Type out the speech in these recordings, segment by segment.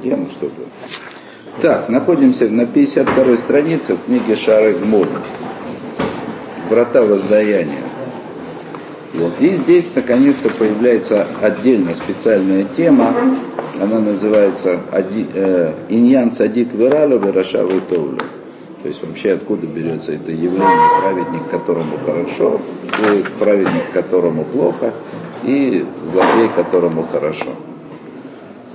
одену, чтобы... Так, находимся на 52 странице в книге Шары Гмур. Врата воздаяния. Вот. И здесь наконец-то появляется отдельно специальная тема. Она называется э, Иньян Цадик Вералу Верашавы Товлю. То есть вообще откуда берется это явление праведник, которому хорошо, и праведник, которому плохо, и злодей, которому хорошо.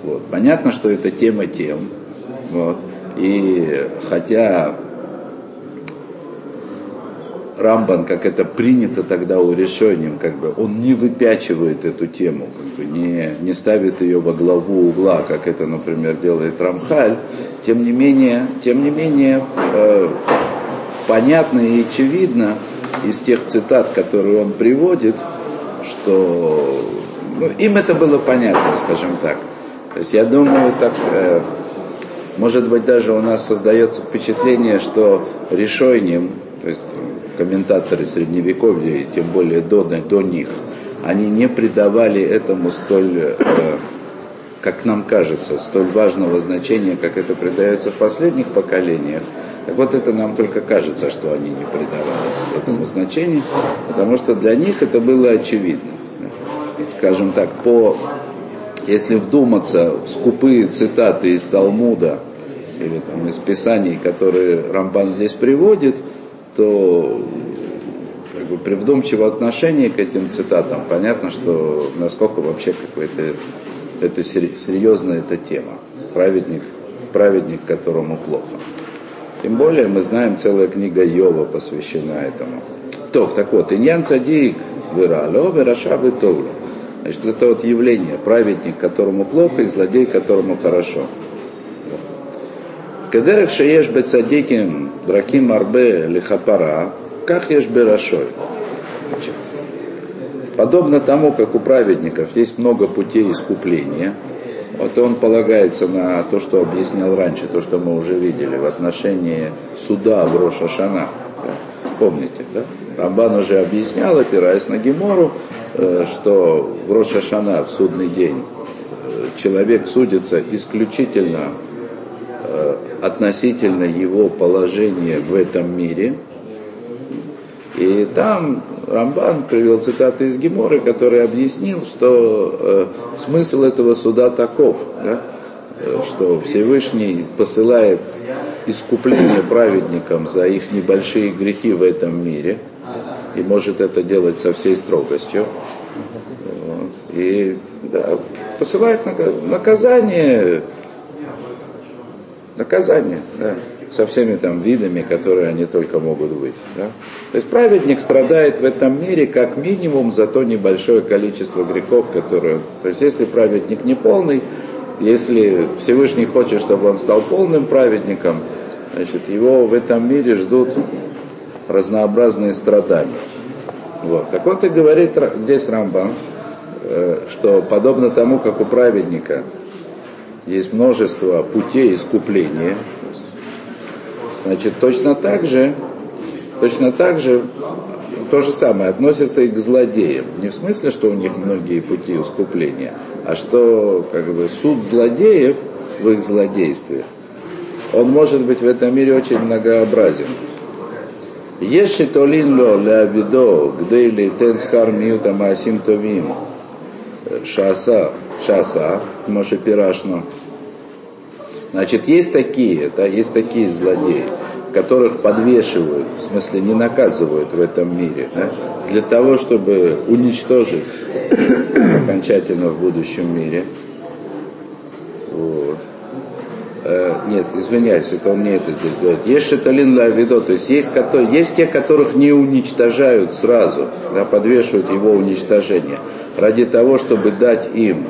Вот. Понятно, что это тема тем. Вот. И хотя Рамбан, как это принято тогда у решением, как бы он не выпячивает эту тему, как бы не, не ставит ее во главу угла, как это, например, делает Рамхаль, тем не менее, тем не менее э, понятно и очевидно из тех цитат, которые он приводит, что ну, им это было понятно, скажем так. То есть я думаю, так, э, может быть, даже у нас создается впечатление, что решением, то есть комментаторы средневековья, и тем более до, до них, они не придавали этому столь, э, как нам кажется, столь важного значения, как это придается в последних поколениях. Так вот, это нам только кажется, что они не придавали этому значения, потому что для них это было очевидно. Скажем так, по если вдуматься в скупые цитаты из Талмуда или там, из Писаний, которые Рамбан здесь приводит, то как бы, при вдумчивом отношении к этим цитатам понятно, что насколько вообще какой-то это серьезная эта тема. Праведник, праведник, которому плохо. Тем более мы знаем, целая книга Йова посвящена этому. То, так вот, Иньян Садик, Вирало, Вираша, Витовлю. Значит, это вот явление, праведник, которому плохо, и злодей, которому хорошо. Кедерек шееш бецадиким драким арбе лихапара, как ешь берашой. Подобно тому, как у праведников есть много путей искупления, вот он полагается на то, что объяснял раньше, то, что мы уже видели в отношении суда в Рошашана. Помните, да? Рамбан уже объяснял, опираясь на Гемору, Э, что в Рошашана, в судный день, э, человек судится исключительно э, относительно его положения в этом мире. И там Рамбан привел цитаты из Геморы, который объяснил, что смысл этого суда таков, да, что Всевышний посылает искупление праведникам за их небольшие грехи в этом мире – и может это делать со всей строгостью. И да, посылает наказание, наказание, да, со всеми там видами, которые они только могут быть. Да. То есть праведник страдает в этом мире как минимум за то небольшое количество грехов, которые... То есть если праведник не полный, если Всевышний хочет, чтобы он стал полным праведником, значит, его в этом мире ждут разнообразные страдания. Вот. Так вот и говорит здесь Рамбан, э, что подобно тому, как у праведника есть множество путей искупления, значит, точно так же, точно так же то же самое относится и к злодеям. Не в смысле, что у них многие пути искупления, а что как бы суд злодеев в их злодействе, он может быть в этом мире очень многообразен. Еши толин ло леавидо, где ли тен схар миюта маасим товим, шаса, шаса, Моше Пирашно. Значит, есть такие, да, есть такие злодеи, которых подвешивают, в смысле не наказывают в этом мире, да, для того, чтобы уничтожить окончательно в будущем мире. Вот. Э, нет, извиняюсь, это он не это здесь говорит. Есть шаталин лавидо, то есть есть, есть те, которых не уничтожают сразу, да, подвешивают его уничтожение, ради того, чтобы дать им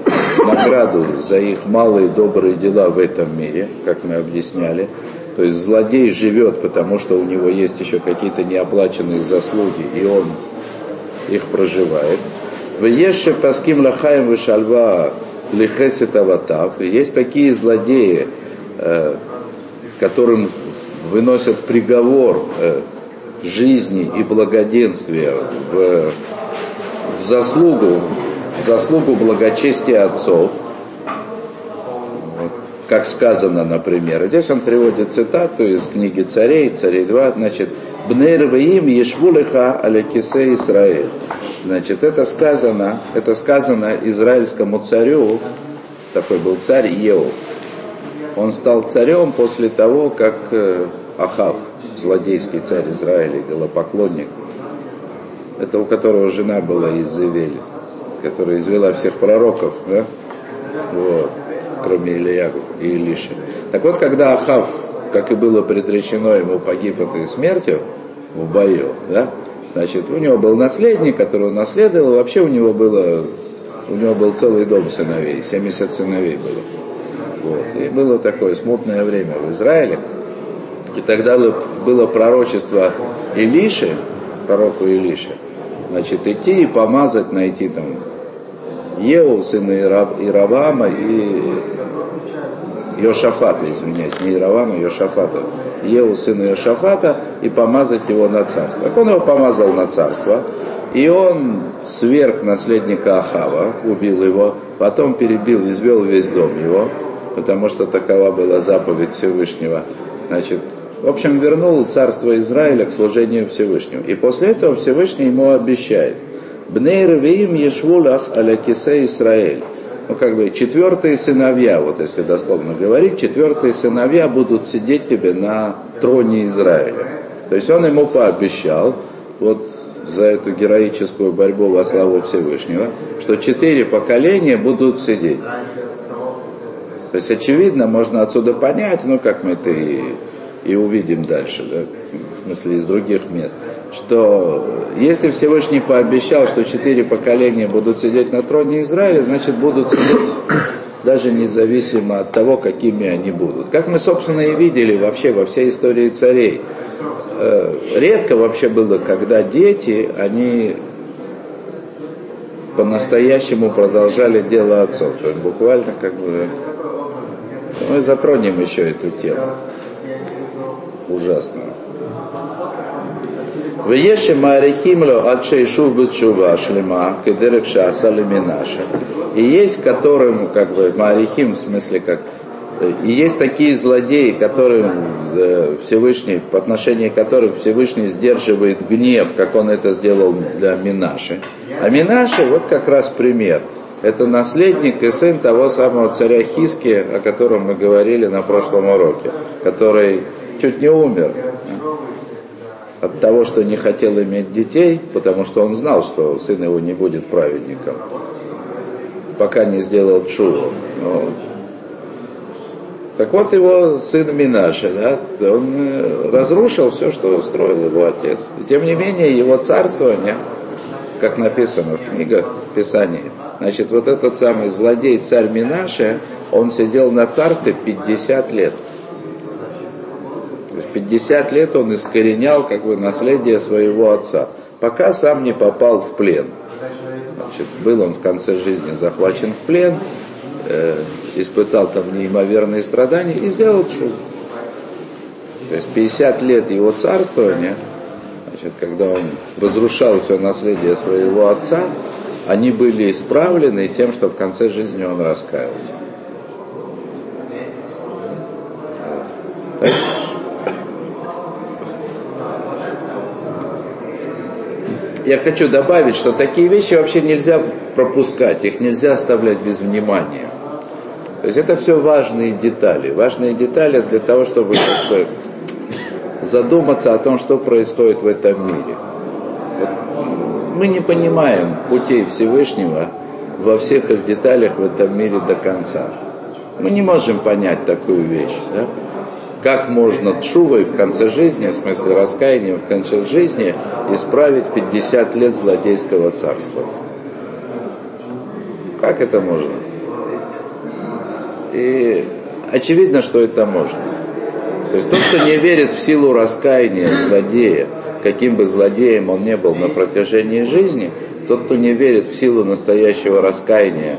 награду за их малые добрые дела в этом мире, как мы объясняли. То есть злодей живет, потому что у него есть еще какие-то неоплаченные заслуги, и он их проживает. В Еше Паским Лахаем Вишальва Лихесет Аватав. Есть такие злодеи, которым выносят приговор э, жизни и благоденствия в, в заслугу, в заслугу благочестия отцов. как сказано, например. Здесь он приводит цитату из книги царей, царей 2, значит, «Бнейрваим ешвулеха алякисе Израиль». Значит, это сказано, это сказано израильскому царю, такой был царь Еу. Он стал царем после того, как э, Ахав, злодейский царь Израиля, идолопоклонник, это у которого жена была из Зевели, которая извела всех пророков, да? Вот кроме Ильягу и Илиши. Так вот, когда Ахав, как и было предречено, ему погиб этой смертью в бою, да, значит, у него был наследник, который наследовал, вообще у него было, у него был целый дом сыновей, 70 сыновей было. Вот. И было такое смутное время в Израиле. И тогда было пророчество Илиши, пророку Илиши, значит, идти и помазать, найти там Еу, сына Иравама и Йошафата, извиняюсь, не Иравама, Йошафата. Еу, сына Йошафата, и помазать его на царство. Так он его помазал на царство, и он сверг наследника Ахава, убил его, потом перебил, извел весь дом его, потому что такова была заповедь Всевышнего. Значит, в общем, вернул царство Израиля к служению Всевышнему. И после этого Всевышний ему обещает – Бней Ешвулах аля Кисе Исраэль. Ну, как бы, четвертые сыновья, вот если дословно говорить, четвертые сыновья будут сидеть тебе на троне Израиля. То есть он ему пообещал, вот за эту героическую борьбу во славу Всевышнего, что четыре поколения будут сидеть. То есть, очевидно, можно отсюда понять, ну, как мы это и, и увидим дальше, да, в смысле из других мест, что если Всевышний пообещал, что четыре поколения будут сидеть на троне Израиля, значит будут сидеть даже независимо от того, какими они будут. Как мы, собственно, и видели вообще во всей истории царей. Э, редко вообще было, когда дети, они по-настоящему продолжали дело отцов. То есть буквально как бы... Мы затронем еще эту тему. Ужасную. Веши Марихимло от Шейшув Бетшува Шлема, Кедерек Шаса Леминаша. И есть которым, как бы, Марихим, в смысле, как и есть такие злодеи, которым э, Всевышний, по отношению которых Всевышний сдерживает гнев, как он это сделал для Минаши. А Минаши, вот как раз пример. Это наследник и сын того самого царя Хиски, о котором мы говорили на прошлом уроке, который чуть не умер от того, что не хотел иметь детей, потому что он знал, что сын его не будет праведником, пока не сделал чудо. Ну, так вот его сын Минаша, да, он э, разрушил все, что устроил его отец. И тем не менее его царствование, как написано в книгах Писания, значит, вот этот самый злодей царь Минаша, он сидел на царстве 50 лет. То есть 50 лет он искоренял как бы наследие своего отца, пока сам не попал в плен. Значит, был он в конце жизни захвачен в плен, э, испытал там неимоверные страдания и сделал чудо. То есть 50 лет его царствования, значит, когда он разрушал все наследие своего отца, они были исправлены тем, что в конце жизни он раскаялся. я хочу добавить, что такие вещи вообще нельзя пропускать, их нельзя оставлять без внимания. То есть это все важные детали. Важные детали для того, чтобы задуматься о том, что происходит в этом мире. Мы не понимаем путей Всевышнего во всех их деталях в этом мире до конца. Мы не можем понять такую вещь. Да? как можно тшувой в конце жизни, в смысле раскаянием в конце жизни, исправить 50 лет злодейского царства. Как это можно? И очевидно, что это можно. То есть тот, кто не верит в силу раскаяния злодея, каким бы злодеем он не был на протяжении жизни, тот, кто не верит в силу настоящего раскаяния,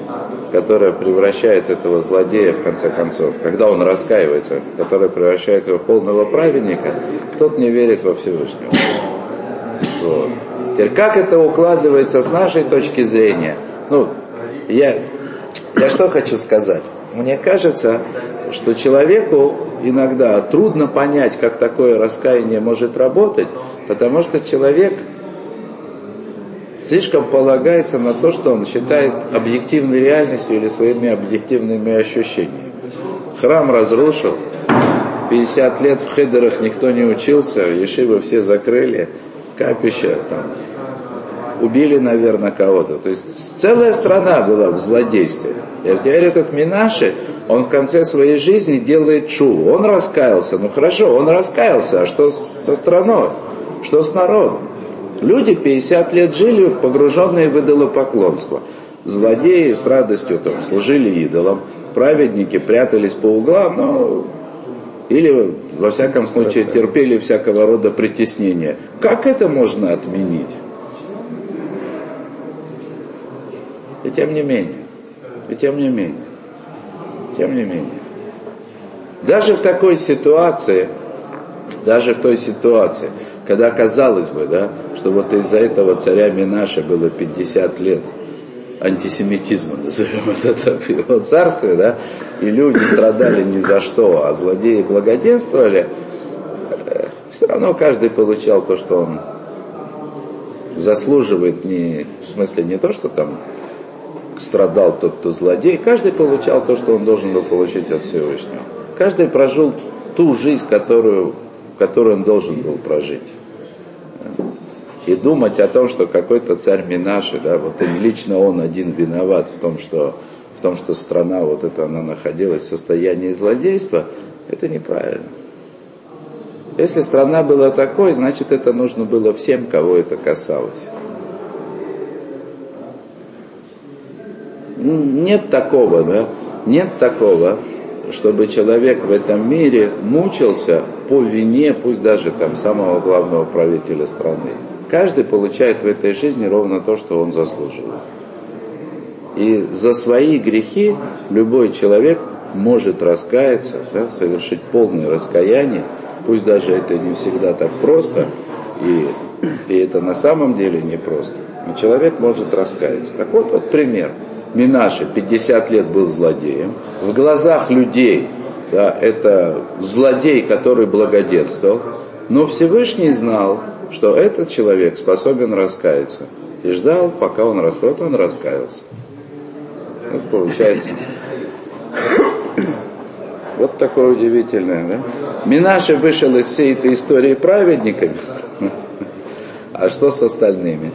которое превращает этого злодея, в конце концов, когда он раскаивается, которое превращает его в полного праведника, тот не верит во Всевышнего. Вот. Теперь, как это укладывается с нашей точки зрения? Ну, я, я что хочу сказать? мне кажется, что человеку иногда трудно понять, как такое раскаяние может работать, потому что человек слишком полагается на то, что он считает объективной реальностью или своими объективными ощущениями. Храм разрушил, 50 лет в хедерах никто не учился, ешивы все закрыли, капища там, убили, наверное, кого-то. То есть целая страна была в злодействе. И теперь этот Минаши, он в конце своей жизни делает чуву. Он раскаялся, ну хорошо, он раскаялся, а что со страной? Что с народом? Люди 50 лет жили погруженные в идолопоклонство. Злодеи с радостью там служили идолам, праведники прятались по углам, но или, во всяком случае, терпели всякого рода притеснения. Как это можно отменить? И тем не менее, и тем не менее, тем не менее. Даже в такой ситуации, даже в той ситуации, когда казалось бы, да, что вот из-за этого царя Минаша было 50 лет антисемитизма, назовем это его царстве, да, и люди страдали ни за что, а злодеи благоденствовали, э, все равно каждый получал то, что он заслуживает, не, в смысле не то, что там страдал тот, кто злодей, каждый получал то, что он должен был получить от Всевышнего. Каждый прожил ту жизнь, которую, которую он должен был прожить. И думать о том, что какой-то царь Минаши, да, вот он, лично он один виноват в том, что, в том, что страна вот эта, она находилась в состоянии злодейства, это неправильно. Если страна была такой, значит это нужно было всем, кого это касалось. нет такого, да, нет такого, чтобы человек в этом мире мучился по вине, пусть даже там самого главного правителя страны. Каждый получает в этой жизни ровно то, что он заслуживает. И за свои грехи любой человек может раскаяться, да, совершить полное раскаяние, пусть даже это не всегда так просто, и, и это на самом деле не просто. Но человек может раскаяться. Так вот, вот пример – Минаши 50 лет был злодеем. В глазах людей да, это злодей, который благодетствовал. Но Всевышний знал, что этот человек способен раскаяться. И ждал, пока он раскроет, он раскаялся. Вот получается. Вот такое удивительное, да? Минаши вышел из всей этой истории праведниками. А что с остальными?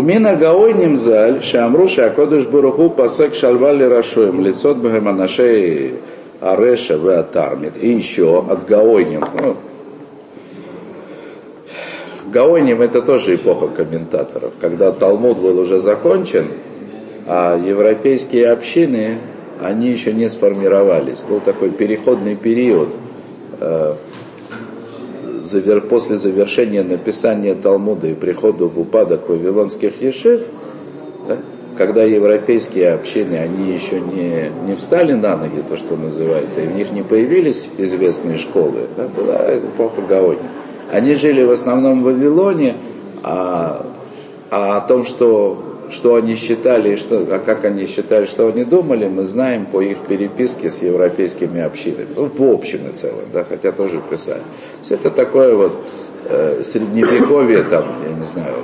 Умина гаой нимзаль, шамру шакодыш буруху пасек шальвали рашоем, лицот бхаманашей ареша в атармит. И еще от гаойним. Ну, Гаоним это тоже эпоха комментаторов, когда Талмуд был уже закончен, а европейские общины, они еще не сформировались. Был такой переходный период, э, после завершения написания Талмуда и прихода в упадок вавилонских ешив, да, когда европейские общины, они еще не, не встали на ноги, то, что называется, и в них не появились известные школы, да, была эпоха Гаони. Они жили в основном в Вавилоне, а, а о том, что что они считали, что, а как они считали, что они думали, мы знаем по их переписке с европейскими общинами. Ну, в общем и целом, да, хотя тоже писали. То есть это такое вот э, средневековье, там, я не знаю,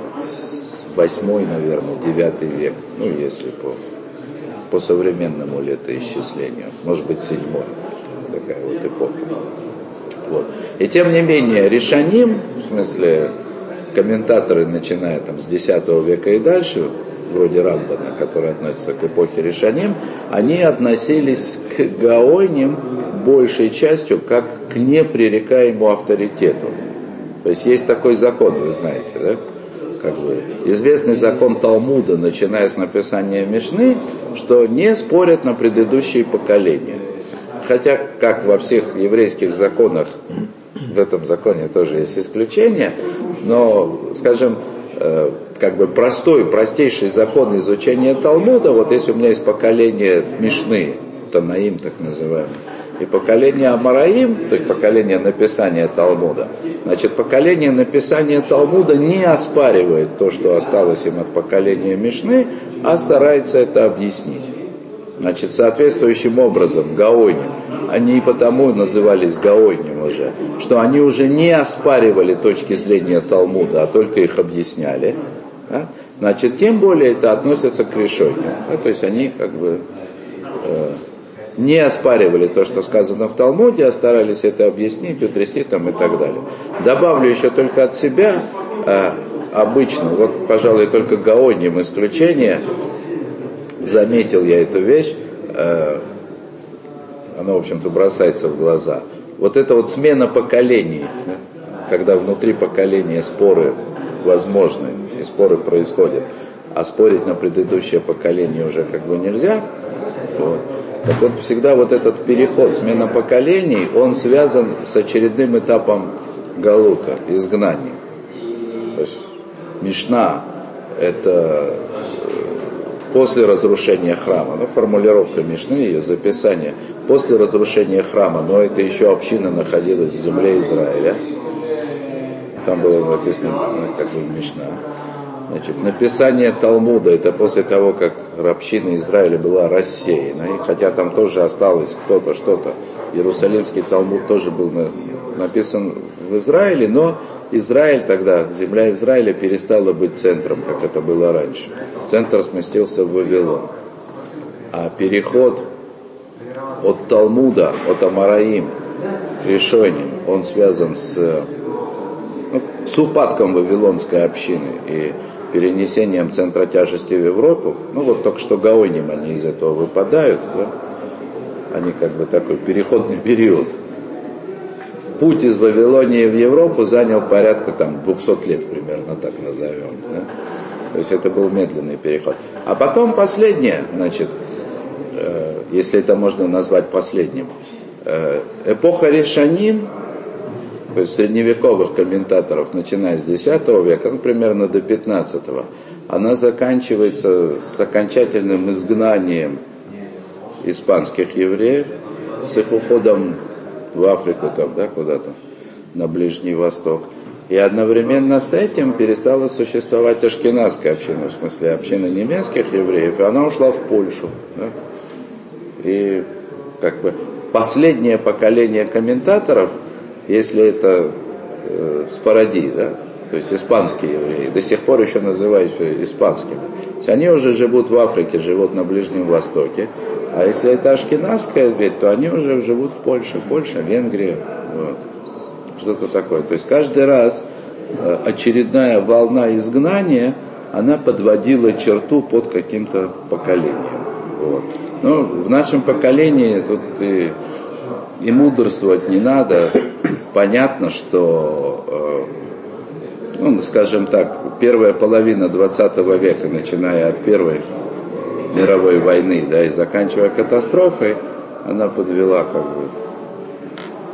восьмой, наверное, девятый век, ну, если по, по современному летоисчислению, может быть, седьмой, такая вот эпоха. Вот. И тем не менее, решаним, в смысле, комментаторы, начиная там с X века и дальше, вроде Рамбана, которые относятся к эпохе Решаним, они относились к Гаоним большей частью как к непререкаемому авторитету. То есть есть такой закон, вы знаете, да? Как бы известный закон Талмуда, начиная с написания Мишны, что не спорят на предыдущие поколения. Хотя, как во всех еврейских законах, в этом законе тоже есть исключения, но, скажем, э, как бы простой, простейший закон изучения Талмуда, вот если у меня есть поколение Мишны, Танаим так называемый, И поколение Амараим, то есть поколение написания Талмуда, значит, поколение написания Талмуда не оспаривает то, что осталось им от поколения Мишны, а старается это объяснить. Значит, соответствующим образом Гаоним, они и потому назывались Гаоним уже, что они уже не оспаривали точки зрения Талмуда, а только их объясняли. Да? Значит, тем более это относится к решению. Да? То есть они как бы э, не оспаривали то, что сказано в Талмуде, а старались это объяснить, утрясти там и так далее. Добавлю еще только от себя, э, обычно, вот, пожалуй, только Гаоним исключение, заметил я эту вещь, э, она, в общем-то, бросается в глаза. Вот это вот смена поколений, когда внутри поколения споры возможны, и споры происходят, а спорить на предыдущее поколение уже как бы нельзя. Вот. Так вот, всегда вот этот переход, смена поколений, он связан с очередным этапом Галута, изгнания. То есть Мишна – это после разрушения храма, ну, формулировка Мишны, ее записание, после разрушения храма, но это еще община находилась в земле Израиля, там было записано ну, как бы Мишна. Значит, написание Талмуда, это после того, как община Израиля была рассеяна, и хотя там тоже осталось кто-то, что-то, Иерусалимский Талмуд тоже был написан в Израиле, но Израиль тогда, земля Израиля перестала быть центром, как это было раньше. Центр сместился в Вавилон. А переход от Талмуда, от Амараим к решению, он связан с, с упадком Вавилонской общины и перенесением центра тяжести в Европу. Ну вот только что Гаоним они из этого выпадают. Да? Они как бы такой переходный период путь из Вавилонии в Европу занял порядка там 200 лет примерно, так назовем. Да? То есть это был медленный переход. А потом последнее, значит, э, если это можно назвать последним, э, эпоха Решаним, то есть средневековых комментаторов, начиная с X века, ну, примерно до 15 она заканчивается с окончательным изгнанием испанских евреев, с их уходом в Африку там, да, куда-то, на Ближний Восток. И одновременно с этим перестала существовать ашкенадская община, в смысле община немецких евреев, и она ушла в Польшу. Да? И как бы последнее поколение комментаторов, если это э, Сфаради, да, то есть испанские евреи, до сих пор еще называются испанскими. То есть они уже живут в Африке, живут на Ближнем Востоке, а если это ашкенадская ветвь, то они уже живут в Польше, Польша, Венгрия, вот. что-то такое. То есть каждый раз э, очередная волна изгнания, она подводила черту под каким-то поколением. Вот. Ну, в нашем поколении тут и, и мудрствовать не надо. Понятно, что, э, ну, скажем так, первая половина 20 века, начиная от первой мировой войны, да, и заканчивая катастрофой, она подвела как бы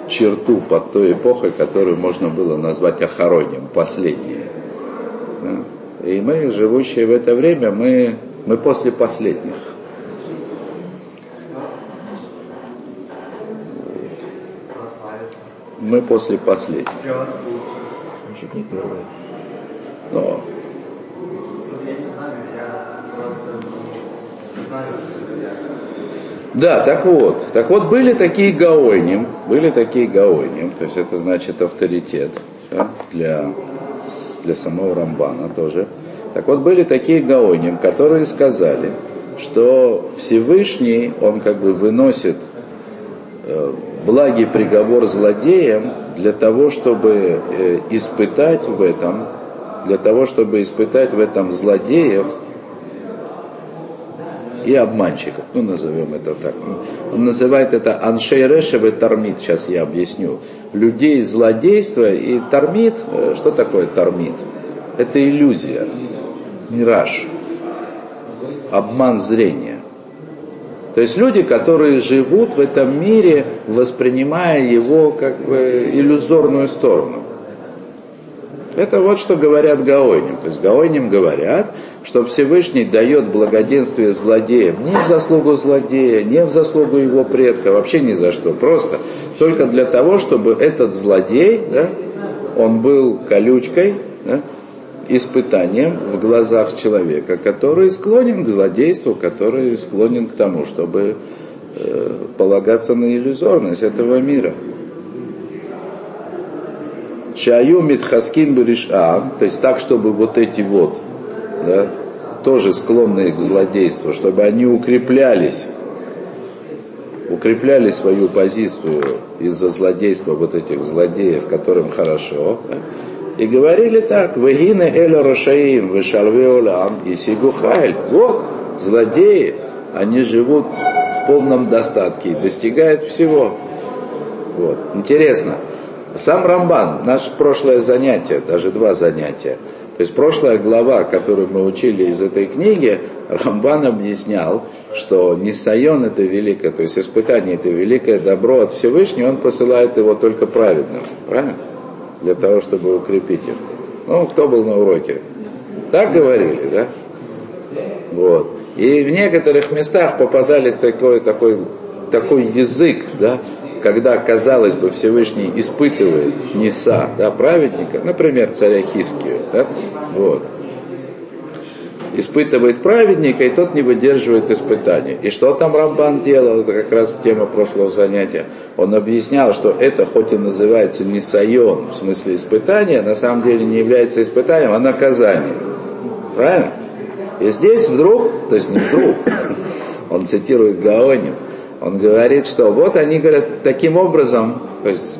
черту под той эпохой, которую можно было назвать охоронем, последней. И мы, живущие в это время, мы, мы после последних. Мы после последних. Значит, не первые. Но Да, так вот. Так вот, были такие гаойним, были такие гаойним, то есть это значит авторитет да, для, для самого Рамбана тоже. Так вот, были такие гаойним, которые сказали, что Всевышний, он как бы выносит э, благий приговор злодеям для того, чтобы э, испытать в этом, для того, чтобы испытать в этом злодеев, и обманщиков, ну назовем это так. Он называет это аншейрешев и тормит, сейчас я объясню. Людей злодейства и тормит, э, что такое тормит? Это иллюзия, мираж, обман зрения. То есть люди, которые живут в этом мире, воспринимая его как бы иллюзорную сторону. Это вот что говорят Гаойним. То есть Гаойним говорят, что Всевышний дает благоденствие злодеям не в заслугу злодея, не в заслугу его предка, вообще ни за что. Просто только для того, чтобы этот злодей, да, он был колючкой, да, испытанием в глазах человека, который склонен к злодейству, который склонен к тому, чтобы э, полагаться на иллюзорность этого мира. Шаю Митхаскин Баришам, то есть так, чтобы вот эти вот, да, тоже склонные к злодейству, чтобы они укреплялись, укрепляли свою позицию из-за злодейства вот этих злодеев, которым хорошо, да, и говорили так, «Вегине эль рошаим, вешалве олам, и сигухайль». Вот, злодеи, они живут в полном достатке и достигают всего. Вот. Интересно, сам Рамбан, наше прошлое занятие, даже два занятия, то есть прошлая глава, которую мы учили из этой книги, Рамбан объяснял, что Нисайон это великое, то есть испытание это великое добро от Всевышнего, он посылает его только праведным. Правильно? Для того, чтобы укрепить их. Ну, кто был на уроке? Так говорили, да? Вот. И в некоторых местах попадались такой, такой, такой язык, да, когда, казалось бы, Всевышний испытывает Неса, да, праведника, например, царя Хискию, да, вот, испытывает праведника, и тот не выдерживает испытания. И что там Рамбан делал, это как раз тема прошлого занятия. Он объяснял, что это хоть и называется не сайон, в смысле испытания, на самом деле не является испытанием, а наказанием. Правильно? И здесь вдруг, то есть не вдруг, он цитирует Гаоним, он говорит, что вот они говорят таким образом, то есть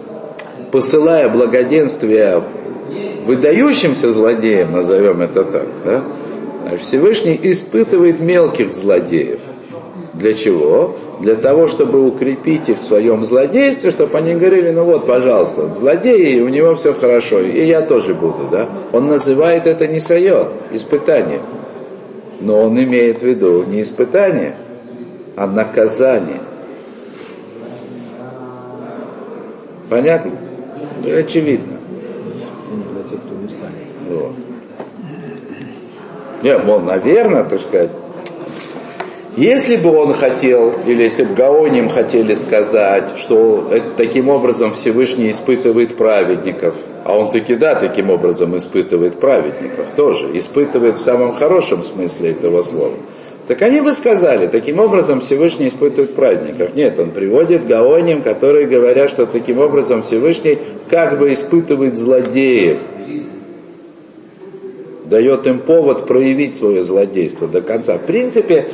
посылая благоденствие выдающимся злодеям, назовем это так, да, Всевышний испытывает мелких злодеев. Для чего? Для того, чтобы укрепить их в своем злодействе, чтобы они говорили, ну вот, пожалуйста, злодеи, у него все хорошо, и я тоже буду, да? Он называет это не сайот, испытание. Но он имеет в виду не испытание, а наказание. Понятно? Очевидно. Вот. Нет, мол, наверное, так сказать, если бы он хотел, или если бы Гаоним хотели сказать, что таким образом Всевышний испытывает праведников, а он таки да, таким образом испытывает праведников тоже, испытывает в самом хорошем смысле этого слова, так они бы сказали, таким образом Всевышний испытывает праведников. Нет, он приводит Гаоним, которые говорят, что таким образом Всевышний как бы испытывает злодеев, дает им повод проявить свое злодейство до конца. В принципе,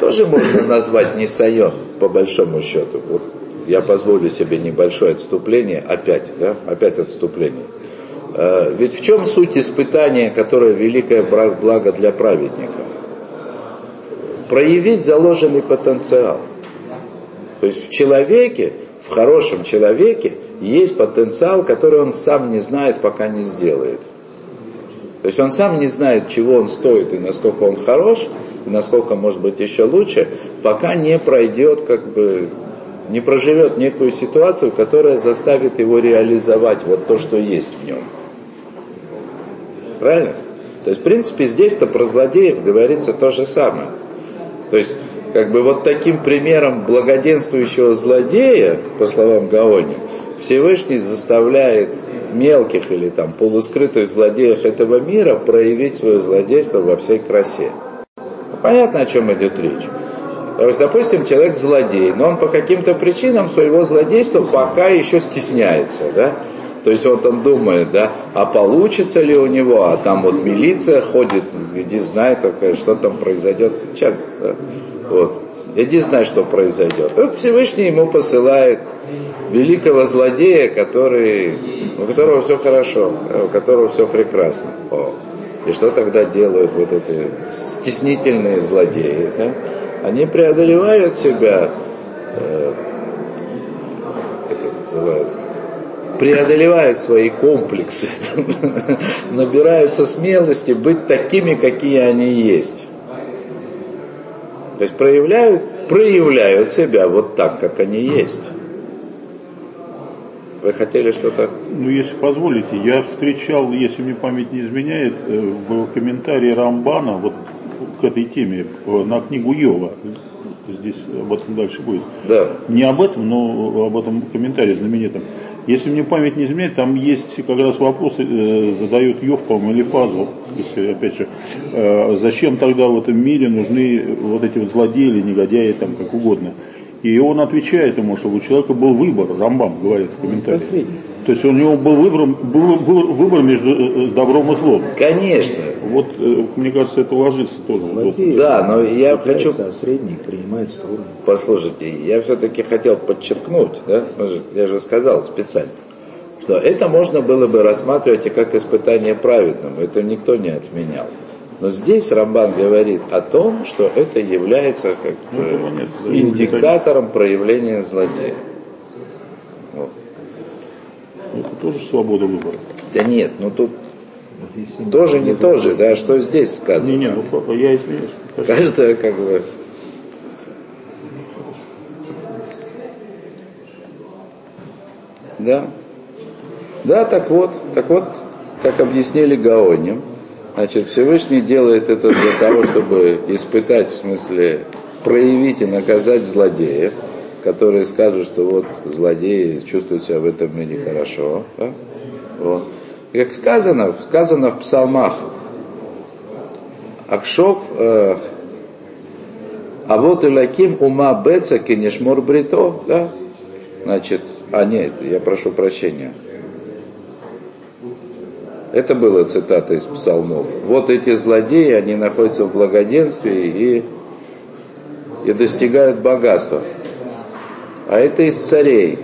тоже можно назвать не сайон, по большому счету. Вот я позволю себе небольшое отступление, опять, да, опять отступление. Э, ведь в чем суть испытания, которое великое благо для праведника? Проявить заложенный потенциал. То есть в человеке, в хорошем человеке, есть потенциал, который он сам не знает, пока не сделает. То есть он сам не знает, чего он стоит и насколько он хорош, и насколько может быть еще лучше, пока не пройдет, как бы, не проживет некую ситуацию, которая заставит его реализовать вот то, что есть в нем. Правильно? То есть, в принципе, здесь-то про злодеев говорится то же самое. То есть, как бы вот таким примером благоденствующего злодея, по словам Гаони, Всевышний заставляет мелких или там полускрытых злодеях этого мира проявить свое злодейство во всей красе. Понятно, о чем идет речь. То есть, допустим, человек злодей, но он по каким-то причинам своего злодейства пока еще стесняется, да? То есть вот он думает, да, а получится ли у него, а там вот милиция ходит, иди знает, что там произойдет. Сейчас, да? вот. Иди знай, что произойдет. Тут Всевышний ему посылает великого злодея, который, у которого все хорошо, у которого все прекрасно. О. И что тогда делают вот эти стеснительные злодеи? Да? Они преодолевают себя, э, это называют, преодолевают свои комплексы, набираются смелости быть такими, какие они есть. То есть проявляют, проявляют себя вот так, как они есть. Вы хотели что-то? Ну, если позволите, я встречал, если мне память не изменяет, э, в комментарии Рамбана вот к этой теме э, на книгу Йова. Здесь об этом дальше будет. Да. Не об этом, но об этом комментарии знаменитом. Если мне память не изменяет, там есть как раз вопросы, э, задает Йов, или фазу, если, опять же, э, зачем тогда в этом мире нужны вот эти вот злодеи или негодяи, там, как угодно. И он отвечает ему, что у человека был выбор, Рамбам говорит в комментарии. То есть у него был выбор, был, был выбор между э, добром и злом. Конечно. Вот, э, мне кажется, это ложится тоже. Злодей, да, но я хочу... А средний принимает сторону. Послушайте, я все-таки хотел подчеркнуть, да, я же сказал специально, что это можно было бы рассматривать и как испытание праведному, это никто не отменял. Но здесь Рамбан говорит о том, что это является как Ну, нет, индикатором проявления злодея. Это тоже свобода выбора. Да нет, ну тут тоже не то же, да, что здесь сказано. Не, не, ну папа, я извиняюсь. Каждое как бы... Да. Да, так вот, так вот, как объяснили Гаоним, значит, Всевышний делает это для того, чтобы испытать, в смысле, проявить и наказать злодеев, которые скажут, что вот злодеи чувствуют себя в этом мире хорошо. Да? Вот. Как сказано, сказано в псалмах, Акшов, э, а вот и лаким ума беца кенешмор брито, да? Значит, а нет, я прошу прощения. Это была цитата из псалмов. Вот эти злодеи, они находятся в благоденствии и, и достигают богатства. А это из царей.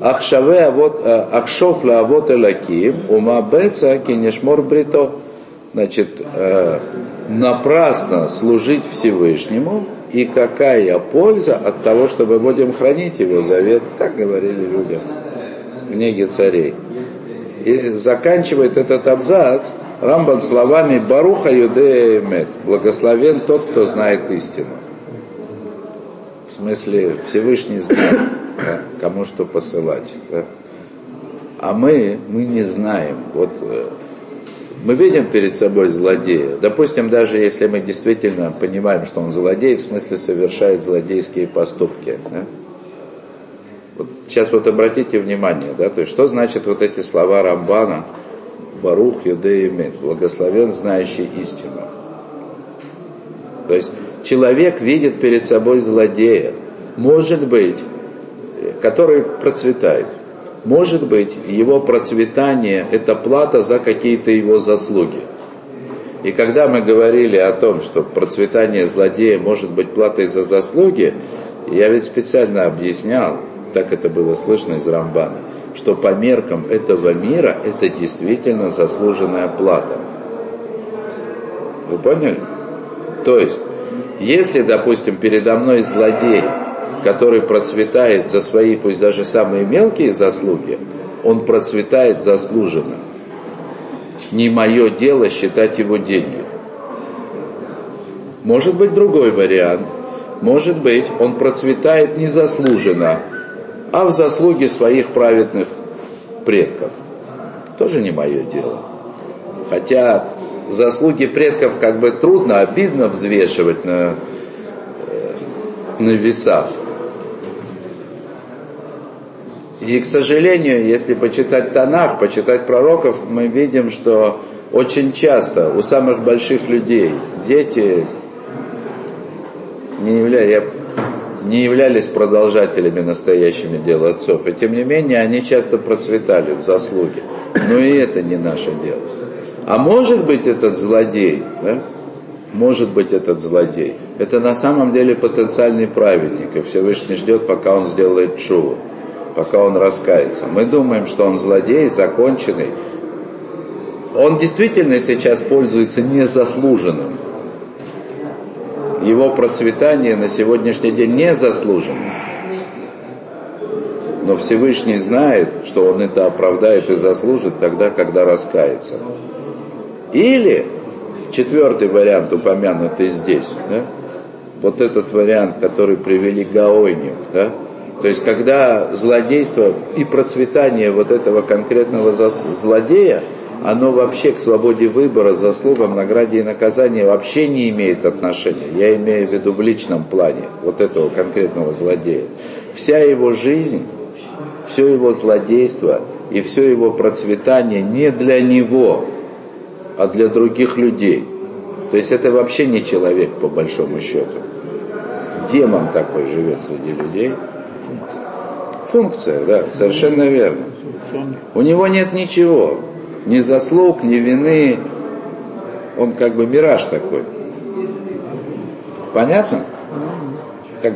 Ахшаве авот, э, Ахшов ла авот элаким, ума беца кинешмор брито. Значит, э, напрасно служить Всевышнему, и какая польза от того, что мы будем хранить его завет, так говорили люди в книге царей. И заканчивает этот абзац Рамбан словами Баруха Юдея Эмет, благословен тот, кто знает истину. В смысле, Всевышний знает, да, кому что посылать. Да. А мы, мы не знаем. Вот э, мы видим перед собой злодея. Допустим, даже если мы действительно понимаем, что он злодей, в смысле совершает злодейские поступки. Да? Вот сейчас вот обратите внимание, да, то есть что значит вот эти слова Рамбана Барух Мед, благословен знающий истину. То есть человек видит перед собой злодея, может быть, который процветает. Может быть, его процветание – это плата за какие-то его заслуги. И когда мы говорили о том, что процветание злодея может быть платой за заслуги, я ведь специально объяснял, так это было слышно из Рамбана, что по меркам этого мира это действительно заслуженная плата. Вы поняли? То есть, если, допустим, передо мной злодей, который процветает за свои, пусть даже самые мелкие заслуги, он процветает заслуженно. Не мое дело считать его деньги. Может быть другой вариант. Может быть, он процветает незаслуженно, а в заслуге своих праведных предков. Тоже не мое дело. Хотя заслуги предков как бы трудно, обидно взвешивать на, на весах. И, к сожалению, если почитать Танах, почитать пророков, мы видим, что очень часто у самых больших людей дети не, явля... не являлись продолжателями настоящими дел отцов. И тем не менее, они часто процветали в заслуге. Но и это не наше дело. А может быть этот злодей, да? может быть этот злодей, это на самом деле потенциальный праведник, и Всевышний ждет, пока он сделает чуву пока он раскается. Мы думаем, что он злодей, законченный. Он действительно сейчас пользуется незаслуженным. Его процветание на сегодняшний день незаслуженно. Но Всевышний знает, что он это оправдает и заслужит тогда, когда раскается. Или четвертый вариант, упомянутый здесь, да, вот этот вариант, который привели Гаойню, да, То есть, когда злодейство и процветание вот этого конкретного злодея, оно вообще к свободе выбора, заслугам, награде и наказанию вообще не имеет отношения. Я имею в виду в личном плане вот этого конкретного злодея. Вся его жизнь, все его злодейство и все его процветание не для него, а для других людей. То есть это вообще не человек, по большому счету. Демон такой живет среди людей. Функция, да, совершенно верно. У него нет ничего, ни заслуг, ни вины. Он как бы мираж такой. Понятно? Как,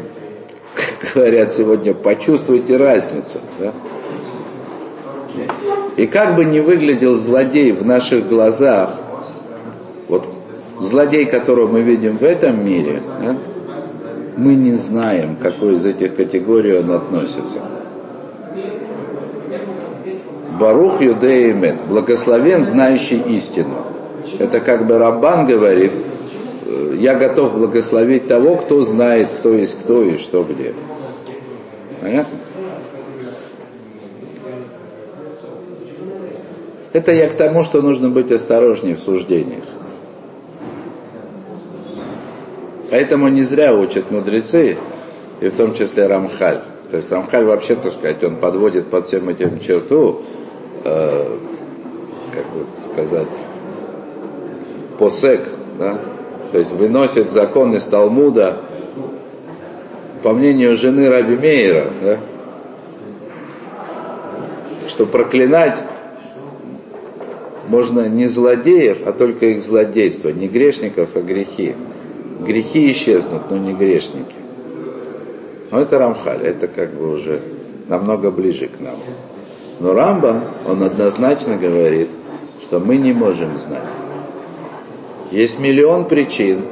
как говорят сегодня, почувствуйте разницу. Да? И как бы не выглядел злодей в наших глазах, вот злодей, которого мы видим в этом мире, да, мы не знаем, к какой из этих категорий он относится. Барух Юдеемет, благословен, знающий истину. Это как бы Раббан говорит, «Э, я готов благословить того, кто знает, кто есть кто и что где. Понятно? Это я к тому, что нужно быть осторожнее в суждениях. Поэтому не зря учат мудрецы, и в том числе Рамхаль. То есть Рамхаль вообще, так сказать, он подводит под всем этим черту, э, как бы сказать, посек, да? то есть выносит закон из Талмуда, по мнению жены Раби Мейера, да? что проклинать можно не злодеев, а только их злодейство, не грешников, а грехи. Грехи исчезнут, но не грешники. Но это Рамхаль, это как бы уже намного ближе к нам. Но Рамба, он однозначно говорит, что мы не можем знать. Есть миллион причин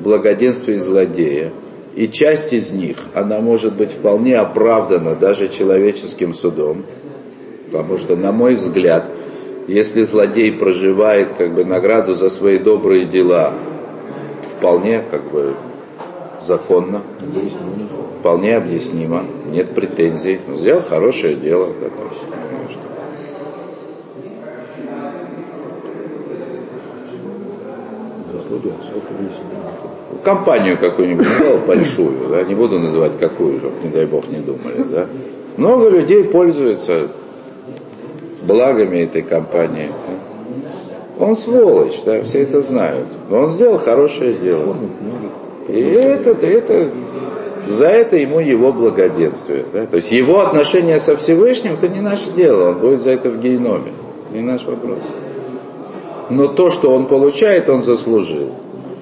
благоденствия злодея, и часть из них, она может быть вполне оправдана даже человеческим судом, потому что, на мой взгляд, если злодей проживает как бы награду за свои добрые дела, вполне как бы законно, вполне объяснимо, нет претензий, сделал хорошее дело. Компанию какую-нибудь сделал большую, да, не буду называть какую, чтобы, не дай бог, не думали, да. Много людей пользуются благами этой компании. Он сволочь, да, все это знают. Но он сделал хорошее дело. И это, это, за это ему его благоденствие. Да? То есть его отношения со Всевышним, это не наше дело, он будет за это в геноме. Не наш вопрос. Но то, что он получает, он заслужил.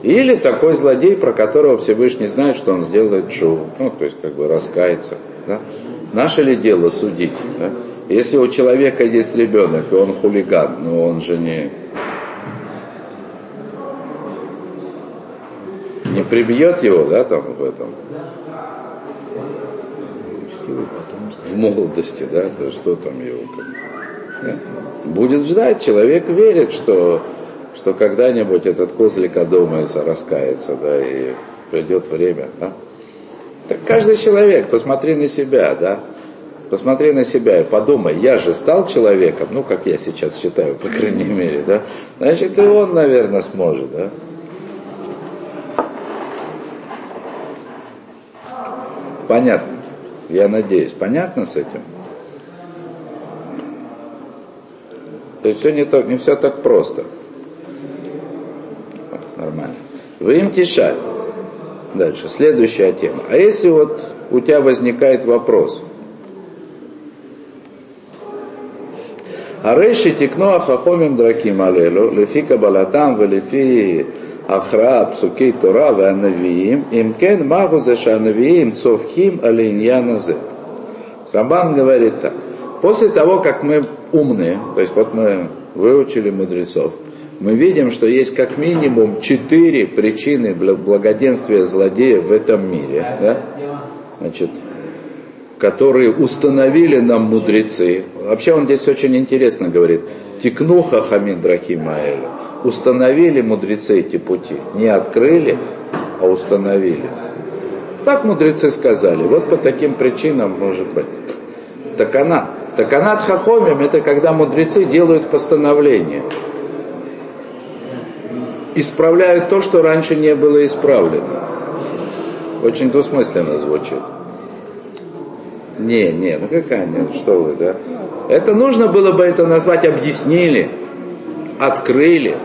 Или такой злодей, про которого Всевышний знает, что он сделает шоу. Ну, то есть, как бы раскается. Да? Наше ли дело судить? Да? Если у человека есть ребенок, и он хулиган, но он же не, не прибьет его, да, там в этом, в молодости, да, то что там его, да? будет ждать, человек верит, что, что когда-нибудь этот козлик одумается, раскается, да, и придет время, да. Так каждый человек, посмотри на себя, да, Посмотри на себя и подумай, я же стал человеком, ну, как я сейчас считаю, по крайней мере, да? Значит, и он, наверное, сможет, да? Понятно? Я надеюсь, понятно с этим? То есть все не, то, не все так просто. Нормально. Вы им тишать. Дальше, следующая тема. А если вот у тебя возникает вопрос – Арейши тикно ахахомим драким алелу, лефи кабалатам, лефи ахра, псуки Тора, ванавиим, имкен магу зешанавиим, цовхим алиньяназе. Рамбан говорит так. После того, как мы умные, то есть вот мы выучили мудрецов, мы видим, что есть как минимум четыре причины благоденствия злодеев в этом мире. Да? Значит, которые установили нам мудрецы. Вообще он здесь очень интересно говорит. Тикнуха драхимаэля. Установили мудрецы эти пути. Не открыли, а установили. Так мудрецы сказали, вот по таким причинам может быть. Таканат. Таканат хахомим это когда мудрецы делают постановление. Исправляют то, что раньше не было исправлено. Очень двусмысленно звучит. Не, не, ну какая нет, что вы, да? Это нужно было бы это назвать объяснили, открыли.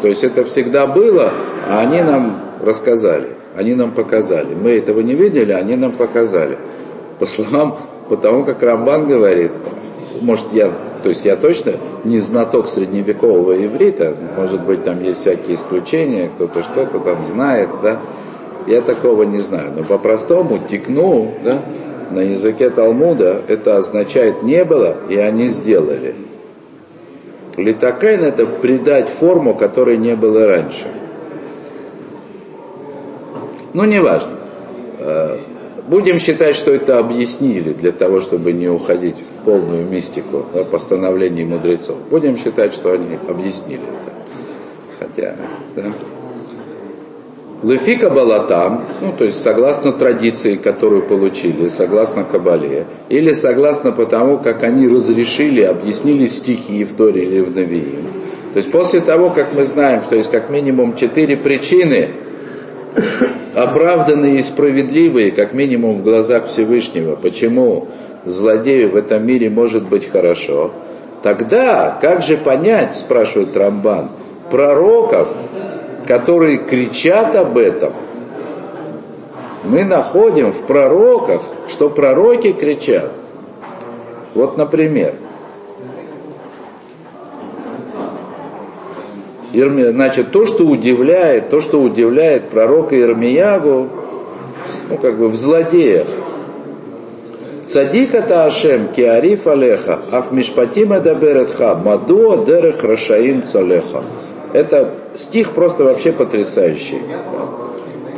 То есть это всегда было, а они нам рассказали, они нам показали. Мы этого не видели, они нам показали. По словам, потому как Рамбан говорит, может я, то есть я точно не знаток средневекового иврита, может быть там есть всякие исключения, кто-то что-то там знает, да, я такого не знаю. Но по-простому текну, да, на языке Талмуда это означает не было, и они сделали. Литакайн это придать форму, которой не было раньше. Ну, неважно. Э, будем считать, что это объяснили для того, чтобы не уходить в полную мистику да, постановлений мудрецов. Будем считать, что они объяснили это. Хотя, да. Лефика балатам, ну то есть согласно традиции, которую получили, согласно Кабале, или согласно потому, как они разрешили, объяснили стихи в Торе или в Навиим. То есть после того, как мы знаем, что есть как минимум четыре причины, оправданные и справедливые, как минимум в глазах Всевышнего, почему злодею в этом мире может быть хорошо, тогда как же понять, спрашивает Рамбан, пророков, которые кричат об этом, мы находим в пророках, что пророки кричат. Вот, например, значит, то, что удивляет, то, что удивляет пророка Ирмиягу, ну, как бы в злодеях. Цадик это Ашем, киариф алеха, ах мишпатим эдаберетха, мадуа дерех рашаим цалеха. Это стих просто вообще потрясающий.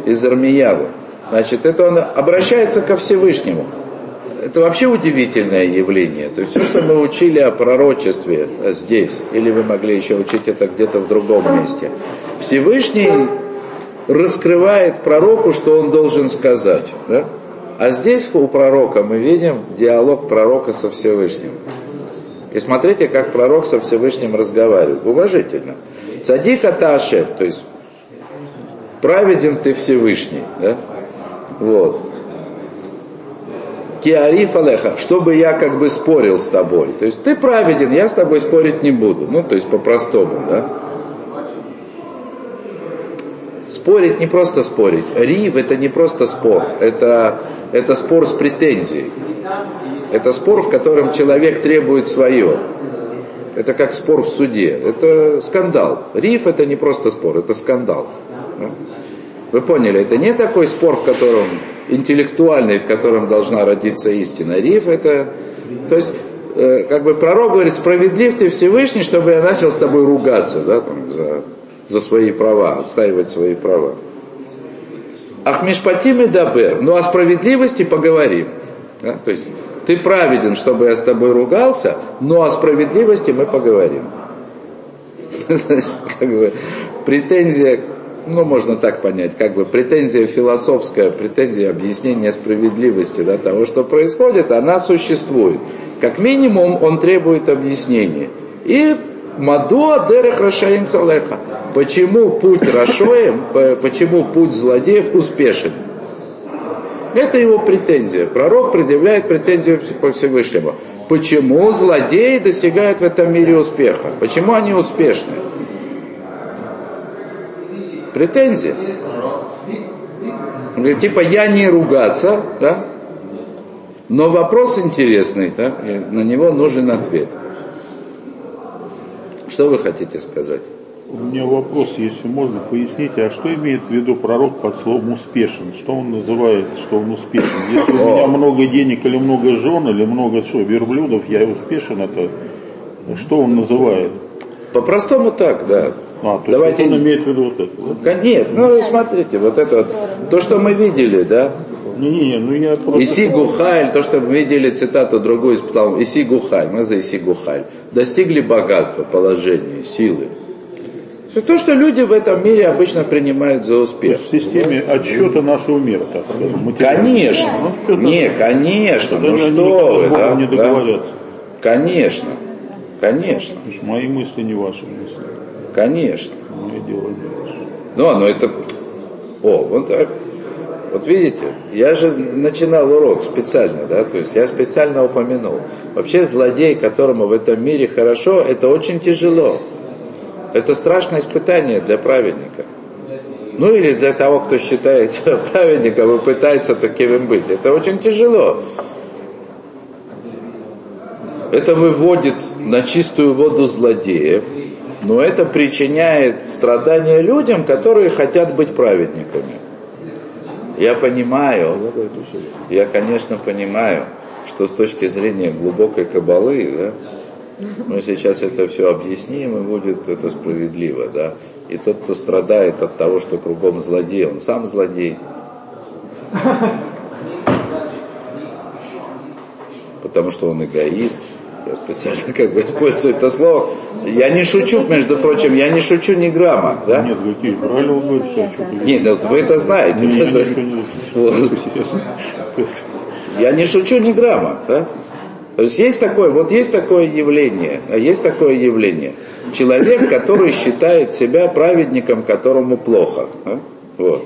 Из Армиявы. Значит, это он обращается ко Всевышнему. Это вообще удивительное явление. То есть все, что мы учили о пророчестве здесь, или вы могли еще учить это где-то в другом месте, Всевышний раскрывает пророку, что он должен сказать. Да? А здесь у пророка мы видим диалог пророка со Всевышним. И смотрите, как пророк со Всевышним разговаривает. Уважительно. Цадик Аташе, то есть праведен ты Всевышний, да? Вот. Киариф Алеха, чтобы я как бы спорил с тобой. То есть ты праведен, я с тобой спорить не буду. Ну, то есть по-простому, да? Спорить не просто спорить. Рив это не просто спор, это, это спор с претензией. Это спор, в котором человек требует свое. Это как спор в суде. Это скандал. Риф это не просто спор, это скандал. Вы поняли, это не такой спор, в котором интеллектуальный, в котором должна родиться истина. Риф это, то есть, э, как бы пророк говорит, справедлив ты Всевышний, чтобы я начал с тобой ругаться, да, там, за, за свои права, отстаивать свои права. Ахмешпатим и дабер, ну о справедливости поговорим. Да? То есть ты праведен, чтобы я с тобой ругался, но о справедливости мы поговорим. как бы, претензия, ну можно так понять, как бы претензия философская, претензия объяснения справедливости да, того, что происходит, она существует. Как минимум он требует объяснения. И Мадуа дерех Рашаим Цалеха. Почему путь Рашоем, почему путь злодеев успешен? Это его претензия. Пророк предъявляет претензию по Всевышнему. Почему злодеи достигают в этом мире успеха? Почему они успешны? Претензия. Он говорит, типа, я не ругаться, да? Но вопрос интересный, да? И на него нужен ответ. Что вы хотите сказать? У меня вопрос, если можно, поясните, а что имеет в виду пророк под словом успешен? Что он называет, что он успешен? Если у меня много денег или много жен, или много что, верблюдов, я успешен, это что он называет? По-простому так, да. А, то Давайте... он имеет в виду вот это? Да? Нет, ну смотрите, вот это вот, то, что мы видели, да, не, не, ну я просто... Иси Гухайль, то, что мы видели цитату другую из Иси Гухайль, мы за Иси Гухайль, достигли богатства, положения, силы Все то, что люди в этом мире обычно принимают за успех. В системе отсчета нашего мира, так материального. Конечно. Ну, это- Не, конечно. Ну что вы, да? не да? Конечно. Конечно. Что мои мысли не ваши мысли. Конечно. Мое дело не ваше. Ну, но это... О, вот так. Вот видите, я же начинал урок специально, да, то есть я специально упомянул. Вообще злодей, которому в этом мире хорошо, это очень тяжело. Это страшное испытание для праведника. Ну или для того, кто считает себя праведником и пытается таким им быть. Это очень тяжело. Это выводит на чистую воду злодеев, но это причиняет страдания людям, которые хотят быть праведниками. Я понимаю, я, конечно, понимаю, что с точки зрения глубокой кабалы, да, мы сейчас это все объясним, и будет это справедливо, да. И тот, кто страдает от того, что кругом злодей, он сам злодей. Потому что он эгоист. Я специально как бы использую это слово. Я не шучу, между прочим, я не шучу ни грамма, да? Нет, какие правильно вы что-то- Нет, ну вот вы это знаете. Не, я не- Вот. Я не шучу ни грамма, да? То есть есть такое, вот есть такое явление, а есть такое явление. Человек, который считает себя праведником, которому плохо. да? Вот.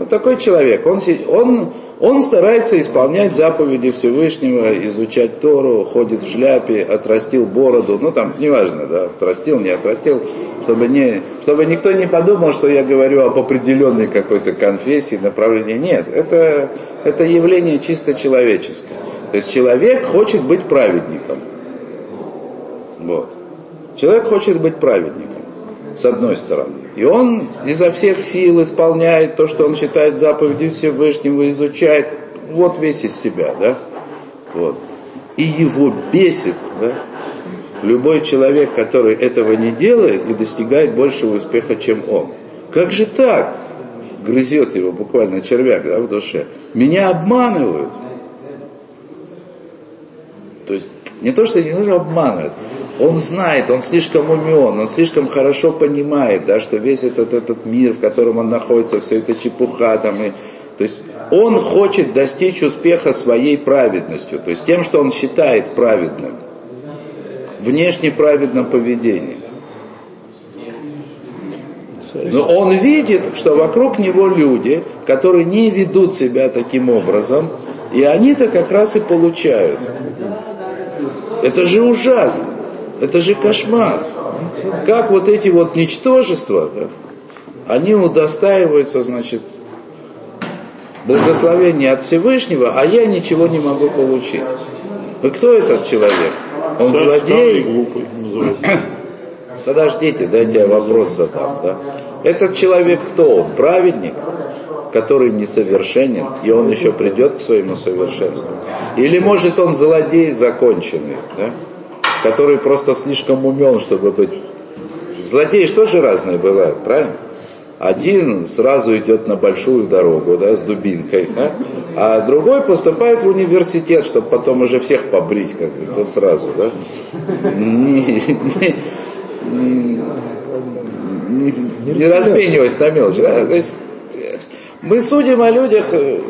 Вот такой человек, он, он, он старается исполнять заповеди Всевышнего, изучать Тору, ходит в шляпе, отрастил бороду, ну там, неважно, да, отрастил, не отрастил, чтобы, не, чтобы никто не подумал, что я говорю об определенной какой-то конфессии, направлении. Нет, это, это явление чисто человеческое. То есть человек хочет быть праведником. Вот. Человек хочет быть праведником, с одной стороны. И он изо всех сил исполняет то, что он считает заповедью Всевышнего, изучает, вот весь из себя, да? Вот. И его бесит, да? Любой человек, который этого не делает и достигает большего успеха, чем он. Как же так? Грызет его буквально червяк да, в душе. Меня обманывают. То есть не то, что не нужно обманывать. Он знает, он слишком умен, он слишком хорошо понимает, да, что весь этот, этот мир, в котором он находится, все это чепуха там. И, то есть он хочет достичь успеха своей праведностью, то есть тем, что он считает праведным, внешне праведном поведении. Но он видит, что вокруг него люди, которые не ведут себя таким образом, и они-то как раз и получают. Это же ужасно. Это же кошмар. Как вот эти вот ничтожества, да, они удостаиваются, значит, благословения от Всевышнего, а я ничего не могу получить. И кто этот человек? Он Старый, злодей? глупый. Подождите, дайте я вопрос задам. Да? Этот человек кто он? Праведник, который несовершенен, и он еще придет к своему совершенству? Или может он злодей законченный, да? который просто слишком умен, чтобы быть... Злодеи что же разные бывают, правильно? Один сразу идет на большую дорогу, да, с дубинкой, да? а другой поступает в университет, чтобы потом уже всех побрить, как бы, то сразу, да? Не, не- не, не размениваясь на мелочи. Да? То есть, мы судим о людях э,